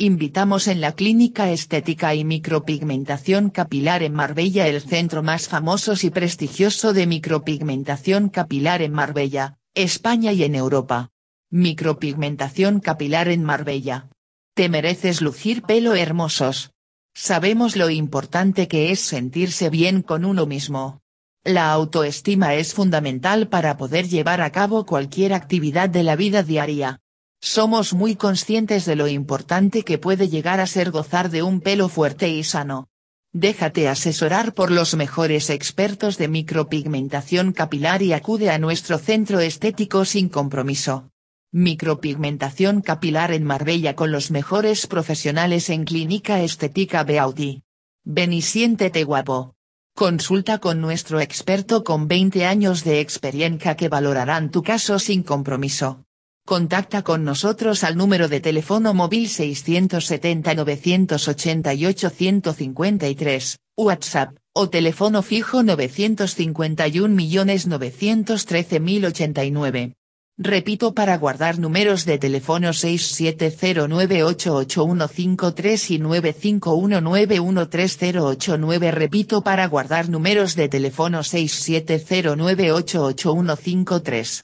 Invitamos en la Clínica Estética y Micropigmentación Capilar en Marbella el centro más famoso y prestigioso de micropigmentación capilar en Marbella, España y en Europa. Micropigmentación capilar en Marbella. Te mereces lucir pelo hermosos. Sabemos lo importante que es sentirse bien con uno mismo. La autoestima es fundamental para poder llevar a cabo cualquier actividad de la vida diaria. Somos muy conscientes de lo importante que puede llegar a ser gozar de un pelo fuerte y sano. Déjate asesorar por los mejores expertos de micropigmentación capilar y acude a nuestro centro estético sin compromiso. Micropigmentación capilar en Marbella con los mejores profesionales en Clínica Estética Beauty. Ven y siéntete guapo. Consulta con nuestro experto con 20 años de experiencia que valorarán tu caso sin compromiso. Contacta con nosotros al número de teléfono móvil 670-988-153, WhatsApp, o teléfono fijo 951.913.089. Repito para guardar números de teléfono 670988153 y 951913089 Repito para guardar números de teléfono 670988153.